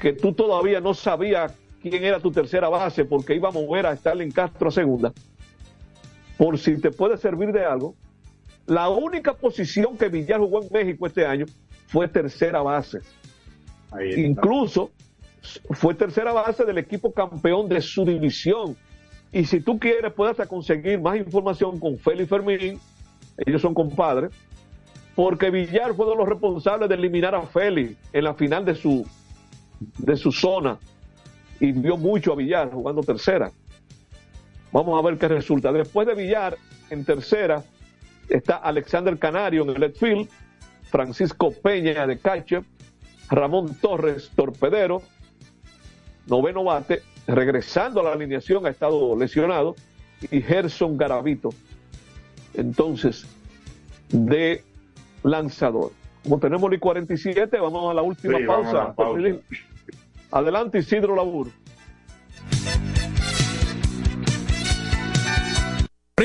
que tú todavía no sabías quién era tu tercera base porque iba a mover a Stalin Castro a segunda, por si te puede servir de algo, la única posición que Villar jugó en México este año fue tercera base. Incluso fue tercera base del equipo campeón de su división. Y si tú quieres, puedes conseguir más información con Félix Fermín, ellos son compadres, porque Villar fue de los responsables de eliminar a Félix en la final de su, de su zona y vio mucho a Villar jugando tercera. Vamos a ver qué resulta. Después de Villar, en tercera, está Alexander Canario en el left field, Francisco Peña de catcher, Ramón Torres, torpedero, noveno bate, regresando a la alineación, ha estado lesionado, y Gerson Garavito, entonces, de lanzador. Como tenemos el 47, vamos a la última Sí, vamos a pausa. pausa. Adelante, Isidro Labur.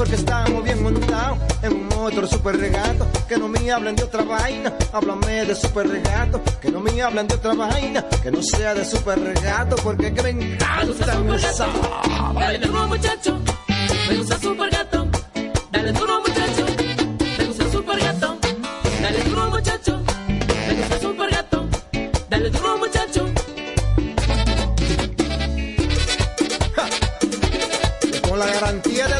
Porque estamos bien montados en un motor super regato. Que no me hablen de otra vaina, háblame de super regato. Que no me hablen de otra vaina, que no sea de super regato. Porque que me encanta esa. Dale duro muchacho, me gusta super gato. Dale duro muchacho, me gusta super gato. Dale duro muchacho, me gusta super gato. Dale duro muchacho. Con la garantía de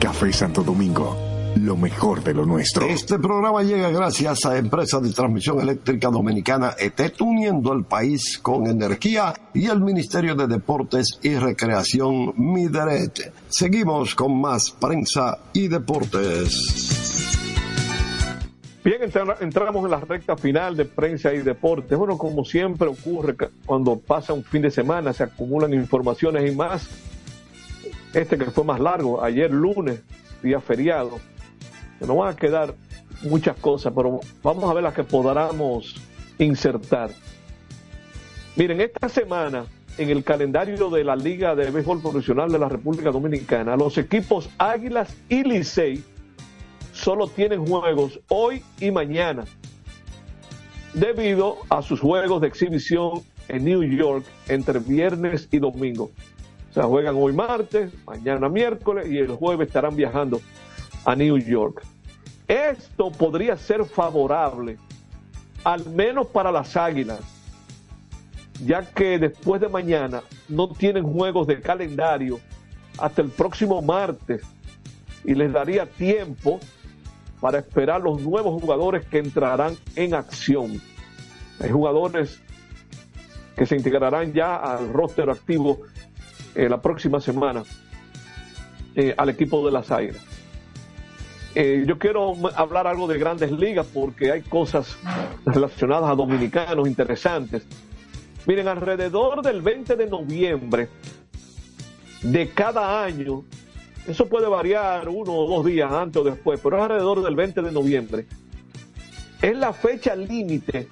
Café Santo Domingo, lo mejor de lo nuestro. Este programa llega gracias a Empresa de Transmisión Eléctrica Dominicana ETET, uniendo el país con energía y el Ministerio de Deportes y Recreación Mideret. Seguimos con más prensa y deportes. Bien, entra- entramos en la recta final de prensa y deportes. Bueno, como siempre ocurre cuando pasa un fin de semana, se acumulan informaciones y más. Este que fue más largo, ayer lunes, día feriado. Nos van a quedar muchas cosas, pero vamos a ver las que podamos insertar. Miren, esta semana en el calendario de la Liga de Béisbol Profesional de la República Dominicana, los equipos Águilas y Licey solo tienen juegos hoy y mañana debido a sus juegos de exhibición en New York entre viernes y domingo. Sea, juegan hoy martes, mañana miércoles y el jueves estarán viajando a New York. Esto podría ser favorable, al menos para las Águilas, ya que después de mañana no tienen juegos de calendario hasta el próximo martes y les daría tiempo para esperar los nuevos jugadores que entrarán en acción. Hay jugadores que se integrarán ya al roster activo eh, la próxima semana eh, al equipo de las Águilas. Eh, yo quiero hablar algo de grandes ligas porque hay cosas relacionadas a dominicanos interesantes. Miren, alrededor del 20 de noviembre de cada año, eso puede variar uno o dos días antes o después, pero es alrededor del 20 de noviembre. Es la fecha límite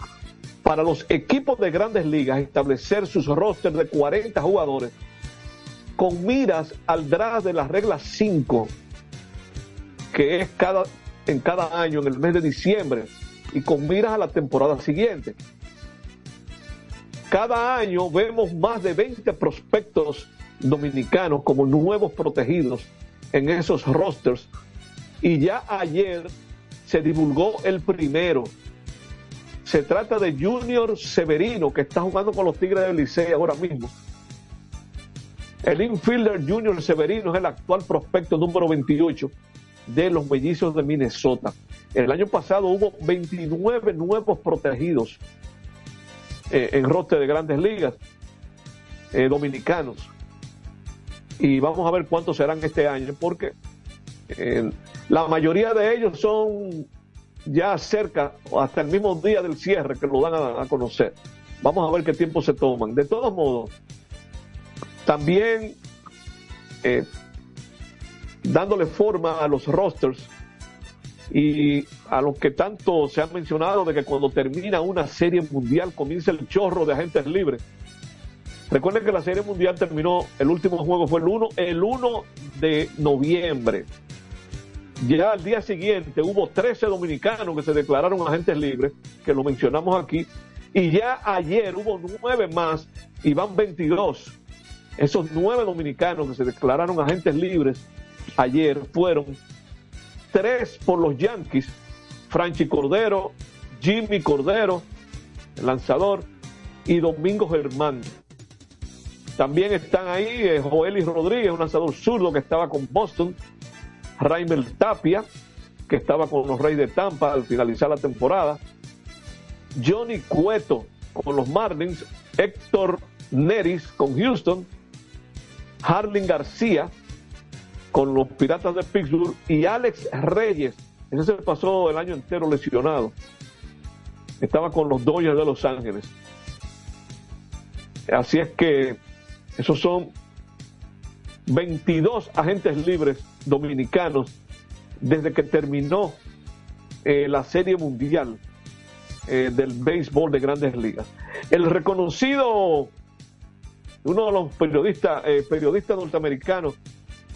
para los equipos de grandes ligas establecer sus rosters de 40 jugadores con miras al draft de la regla 5, que es cada, en cada año en el mes de diciembre, y con miras a la temporada siguiente. Cada año vemos más de 20 prospectos dominicanos como nuevos protegidos en esos rosters. Y ya ayer se divulgó el primero. Se trata de Junior Severino, que está jugando con los Tigres del Licey ahora mismo. El infielder Junior Severino es el actual prospecto número 28 de los mellizos de Minnesota. El año pasado hubo 29 nuevos protegidos eh, en roster de grandes ligas eh, dominicanos. Y vamos a ver cuántos serán este año, porque eh, la mayoría de ellos son ya cerca, hasta el mismo día del cierre que lo dan a, a conocer. Vamos a ver qué tiempo se toman. De todos modos, también eh, dándole forma a los rosters y a los que tanto se han mencionado de que cuando termina una serie mundial comienza el chorro de agentes libres. Recuerden que la serie mundial terminó, el último juego fue el 1, el 1 de noviembre. Ya al día siguiente hubo 13 dominicanos que se declararon agentes libres, que lo mencionamos aquí, y ya ayer hubo 9 más y van 22. Esos 9 dominicanos que se declararon agentes libres ayer fueron tres por los Yankees, Franchi Cordero, Jimmy Cordero, el lanzador, y Domingo Germán. También están ahí eh, Joelis Rodríguez, un lanzador zurdo que estaba con Boston, Raimel Tapia, que estaba con los Reyes de Tampa al finalizar la temporada, Johnny Cueto con los Marlins, Héctor Neris con Houston, Harling García con los Piratas de Pittsburgh y Alex Reyes, ese se pasó el año entero lesionado. Estaba con los Dodgers de Los Ángeles. Así es que esos son 22 agentes libres dominicanos desde que terminó eh, la Serie Mundial eh, del béisbol de grandes ligas. El reconocido, uno de los periodistas, eh, periodistas norteamericanos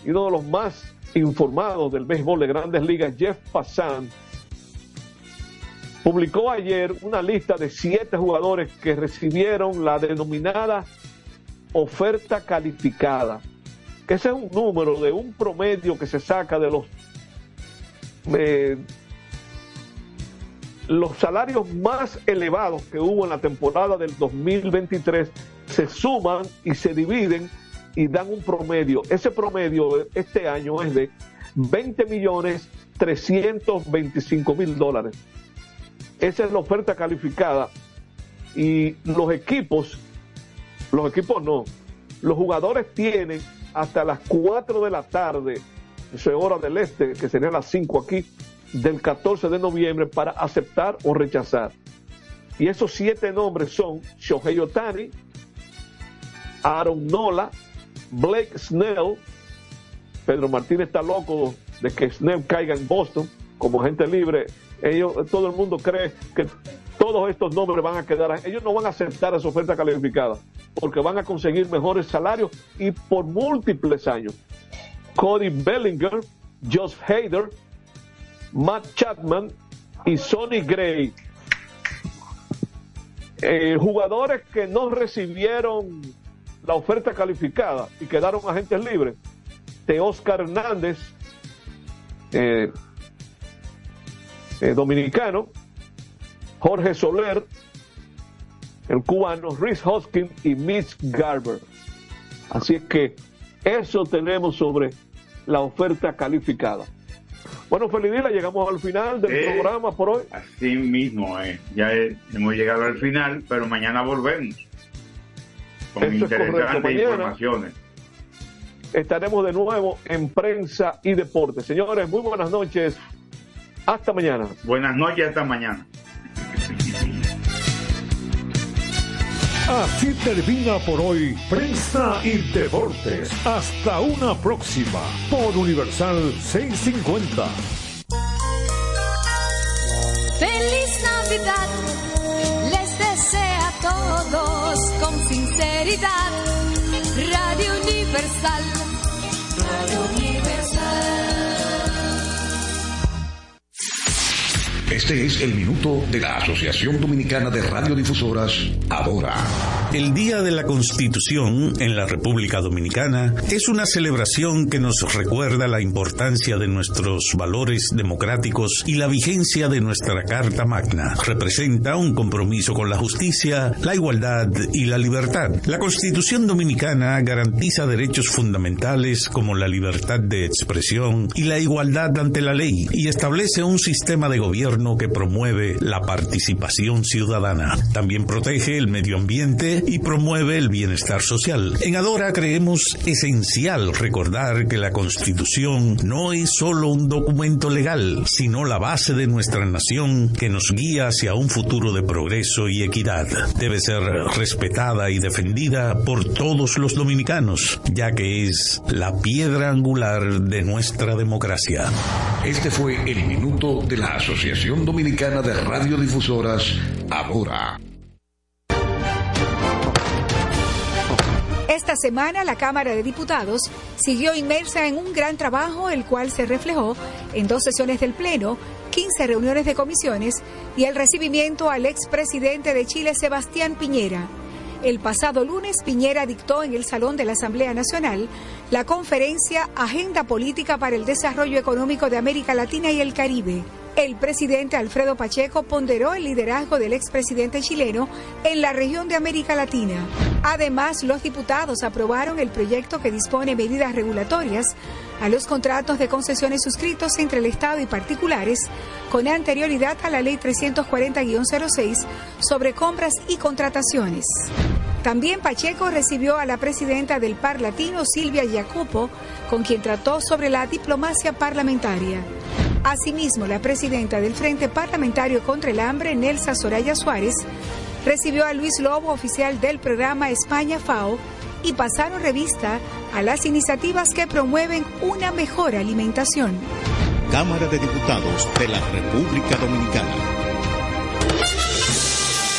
y uno de los más informados del béisbol de grandes ligas, Jeff Passan, publicó ayer una lista de siete jugadores que recibieron la denominada oferta calificada. Ese es un número de un promedio que se saca de los eh, los salarios más elevados que hubo en la temporada del 2023 se suman y se dividen y dan un promedio. Ese promedio este año es de 20 millones 325 mil dólares. Esa es la oferta calificada. Y los equipos, los equipos no, los jugadores tienen hasta las 4 de la tarde, eso es hora del este, que serían las 5 aquí, del 14 de noviembre para aceptar o rechazar. Y esos siete nombres son Shohei Otani, Aaron Nola, Blake Snell, Pedro Martínez está loco de que Snell caiga en Boston como gente libre. Ellos, todo el mundo cree que todos estos nombres van a quedar, ellos no van a aceptar esa oferta calificada porque van a conseguir mejores salarios y por múltiples años. Cody Bellinger, Josh Hader, Matt Chapman y Sonny Gray. Eh, jugadores que no recibieron la oferta calificada y quedaron agentes libres. De Oscar Hernández, eh, eh, dominicano, Jorge Soler, el cubano, Rhys Hoskins y Mitch Garber. Así es que eso tenemos sobre la oferta calificada. Bueno, Felidila, llegamos al final del Eh, programa por hoy. Así mismo, eh. ya eh, hemos llegado al final, pero mañana volvemos con interesantes Mañana- informaciones. Estaremos de nuevo en prensa y deporte. Señores, muy buenas noches. Hasta mañana. Buenas noches, hasta mañana. Así termina por hoy Prensa y Deportes. Hasta una próxima por Universal 650. Feliz Navidad, les desea a todos con sinceridad. Radio Universal, Radio Universal. Este es el minuto de la Asociación Dominicana de Radiodifusoras, Adora. El Día de la Constitución en la República Dominicana es una celebración que nos recuerda la importancia de nuestros valores democráticos y la vigencia de nuestra Carta Magna. Representa un compromiso con la justicia, la igualdad y la libertad. La Constitución Dominicana garantiza derechos fundamentales como la libertad de expresión y la igualdad ante la ley y establece un sistema de gobierno que promueve la participación ciudadana. También protege el medio ambiente y promueve el bienestar social. En Adora creemos esencial recordar que la Constitución no es solo un documento legal, sino la base de nuestra nación que nos guía hacia un futuro de progreso y equidad. Debe ser respetada y defendida por todos los dominicanos, ya que es la piedra angular de nuestra democracia. Este fue el minuto de la Asociación Dominicana de Radiodifusoras, Adora. Esta semana la Cámara de Diputados siguió inmersa en un gran trabajo, el cual se reflejó en dos sesiones del Pleno, 15 reuniones de comisiones y el recibimiento al expresidente de Chile, Sebastián Piñera. El pasado lunes, Piñera dictó en el Salón de la Asamblea Nacional la conferencia Agenda Política para el Desarrollo Económico de América Latina y el Caribe. El presidente Alfredo Pacheco ponderó el liderazgo del expresidente chileno en la región de América Latina. Además, los diputados aprobaron el proyecto que dispone medidas regulatorias a los contratos de concesiones suscritos entre el Estado y particulares con anterioridad a la Ley 340-06 sobre compras y contrataciones. También Pacheco recibió a la presidenta del Par Latino, Silvia Jacopo, con quien trató sobre la diplomacia parlamentaria. Asimismo, la presidenta del Frente Parlamentario contra el Hambre, Nelsa Soraya Suárez, recibió a Luis Lobo, oficial del programa España FAO, y pasaron revista a las iniciativas que promueven una mejor alimentación. Cámara de Diputados de la República Dominicana.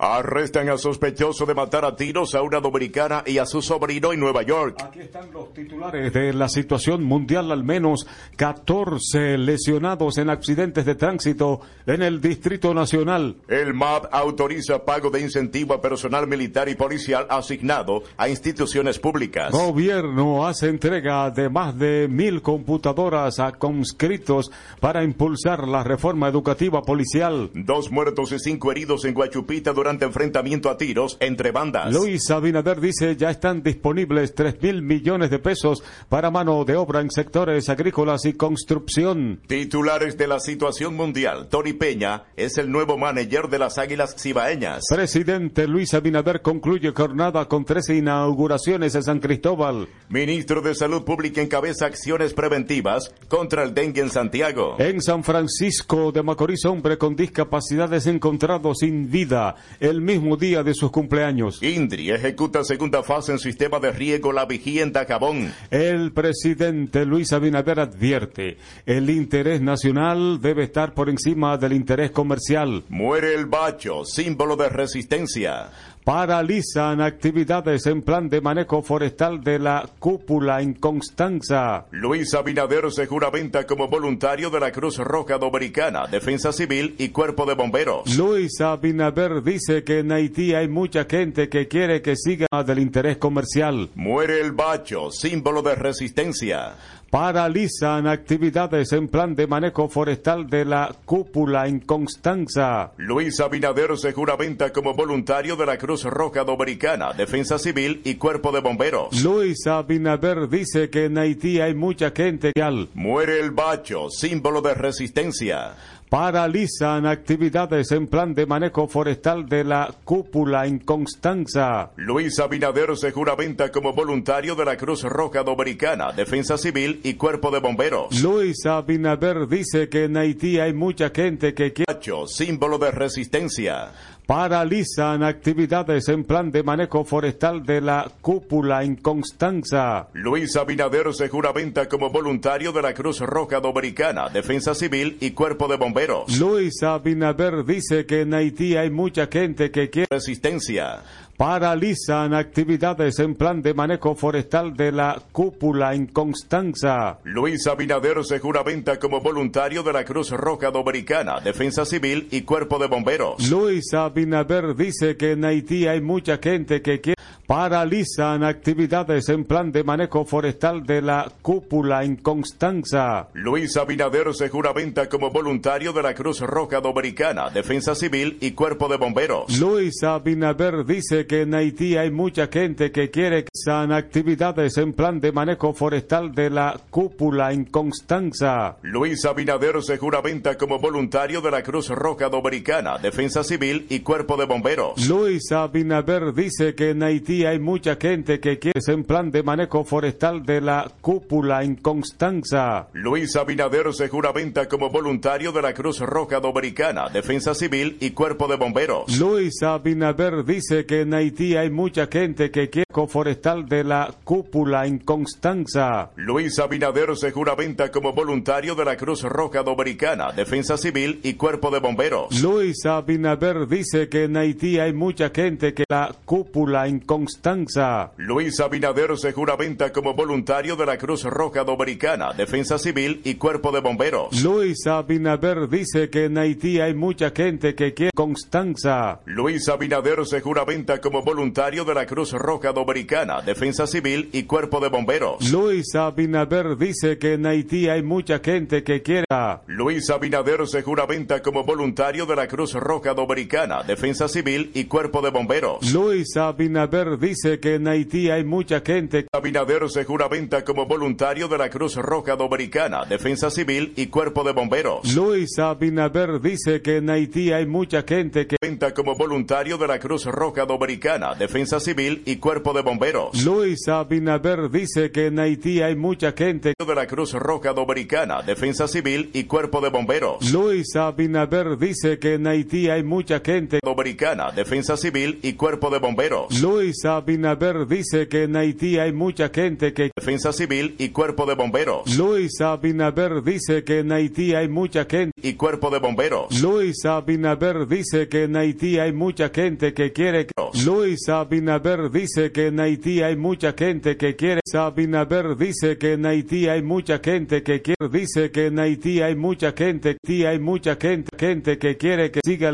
Arrestan a sospechoso de matar a tiros a una dominicana y a su sobrino en Nueva York. Aquí están los titulares de la situación mundial, al menos 14 lesionados en accidentes de tránsito en el Distrito Nacional. El MAP autoriza pago de incentivo a personal militar y policial asignado a instituciones públicas. Gobierno hace entrega de más de mil computadoras a conscritos para impulsar la reforma educativa policial. Dos muertos y cinco heridos en Guachupita durante durante enfrentamiento a tiros entre bandas. Luis Abinader dice ya están disponibles 3 mil millones de pesos para mano de obra en sectores agrícolas y construcción. Titulares de la situación mundial. Tony Peña es el nuevo manager de las Águilas Cibaeñas. Presidente Luis Abinader concluye jornada con tres inauguraciones en San Cristóbal. Ministro de Salud Pública encabeza acciones preventivas contra el dengue en Santiago. En San Francisco de Macorís, hombre con discapacidades encontrado sin vida el mismo día de sus cumpleaños. Indri ejecuta segunda fase en sistema de riego La Vigía en Dajabón. El presidente Luis Abinader advierte, el interés nacional debe estar por encima del interés comercial. Muere el bacho, símbolo de resistencia. Paralizan actividades en plan de manejo forestal de la cúpula en Constanza. Luis Abinader se juramenta como voluntario de la Cruz Roja Dominicana, Defensa Civil y Cuerpo de Bomberos. Luis Abinader dice que en Haití hay mucha gente que quiere que siga del interés comercial. Muere el bacho, símbolo de resistencia. Paralizan actividades en plan de manejo forestal de la cúpula en Constanza. Luis Abinader se juramenta como voluntario de la Cruz Roja Dominicana, Defensa Civil y Cuerpo de Bomberos. Luis Abinader dice que en Haití hay mucha gente que al Muere el bacho, símbolo de resistencia. Paralizan actividades en plan de manejo forestal de la cúpula en Constanza. Luis Abinader se juramenta como voluntario de la Cruz Roja Dominicana, Defensa Civil y Cuerpo de Bomberos. Luis Abinader dice que en Haití hay mucha gente que quiere símbolo de resistencia. Paralizan actividades en plan de manejo forestal de la cúpula en Constanza. Luis Abinader se juramenta como voluntario de la Cruz Roja Dominicana, Defensa Civil y Cuerpo de Bomberos. Luis Abinader dice que en Haití hay mucha gente que quiere Resistencia. Paralizan actividades en plan de manejo forestal de la cúpula en Constanza. Luis Abinader se juramenta como voluntario de la Cruz Roja Dominicana, Defensa Civil y Cuerpo de Bomberos. Luis Abinader dice que en Haití hay mucha gente que quiere paralizan actividades en plan de manejo forestal de la cúpula en Constanza. Luis Abinader se juramenta como voluntario de la Cruz Roja Dominicana, Defensa Civil y Cuerpo de Bomberos. Luis Abinader dice que en Haití hay mucha gente que quiere que sean actividades en plan de manejo forestal de la cúpula en Constanza. Luis Abinader se juramenta como voluntario de la Cruz Roja Dominicana, Defensa Civil y Cuerpo de Bomberos. Luis Abinader dice que en Haití hay mucha gente que quiere en plan de manejo forestal de la cúpula en Constanza. Luis Abinader se juramenta como voluntario de la Cruz Roja Dominicana, Defensa Civil y Cuerpo de Bomberos. Luis Abinader dice que en Haití hay mucha gente que quiere forestal de la cúpula en Constanza. Luis Abinader se juramenta como voluntario de la Cruz Roja Dominicana, Defensa Civil y Cuerpo de Bomberos. Luis Abinader dice que en Haití hay mucha gente que la cúpula en Constanza. Luis Abinader se juramenta como voluntario de la Cruz Roja Dominicana, Defensa Civil y Cuerpo de Bomberos. Luis Abinader dice que en Haití hay mucha gente que quiere Constanza. Luis Abinader se juramenta como voluntario de la Cruz Roja Dominicana, Defensa Civil y Cuerpo de Bomberos. Luis Abinader dice que en Haití hay mucha gente que quiere Luis Abinader se juramenta como voluntario de la Cruz Roja Dominicana, Defensa Civil y Cuerpo de Bomberos. Luis Abinader dice que en Haití hay mucha gente Abinader se juramenta como voluntario de la Cruz Roja Dominicana, Defensa Civil y Cuerpo de Bomberos. Luis Abinader dice que en Haití hay mucha gente que Juramenta como voluntario de la Cruz Roja Dominicana, Defensa Civil y Cuerpo de Bomberos. Luis Abinader dice que en Haití hay mucha gente de la Cruz Roja Dominicana, Defensa Civil y Cuerpo de Bomberos. Luis Abinader dice que en Haití hay mucha gente Dominicana, Defensa Civil y Cuerpo de Bomberos. Luis Abinader dice que en Haití hay mucha gente que Defensa Civil y Cuerpo de Bomberos. Luis Abinader dice que en Haití hay mucha gente Y Cuerpo de Bomberos. Luis Abinader dice que en Haití hay mucha gente que quiere Luis Abinader dice que en Haití hay mucha gente que quiere. Abinader dice que en Haití hay mucha gente que quiere. Dice que en Haití hay mucha gente hay mucha gente que quiere que siga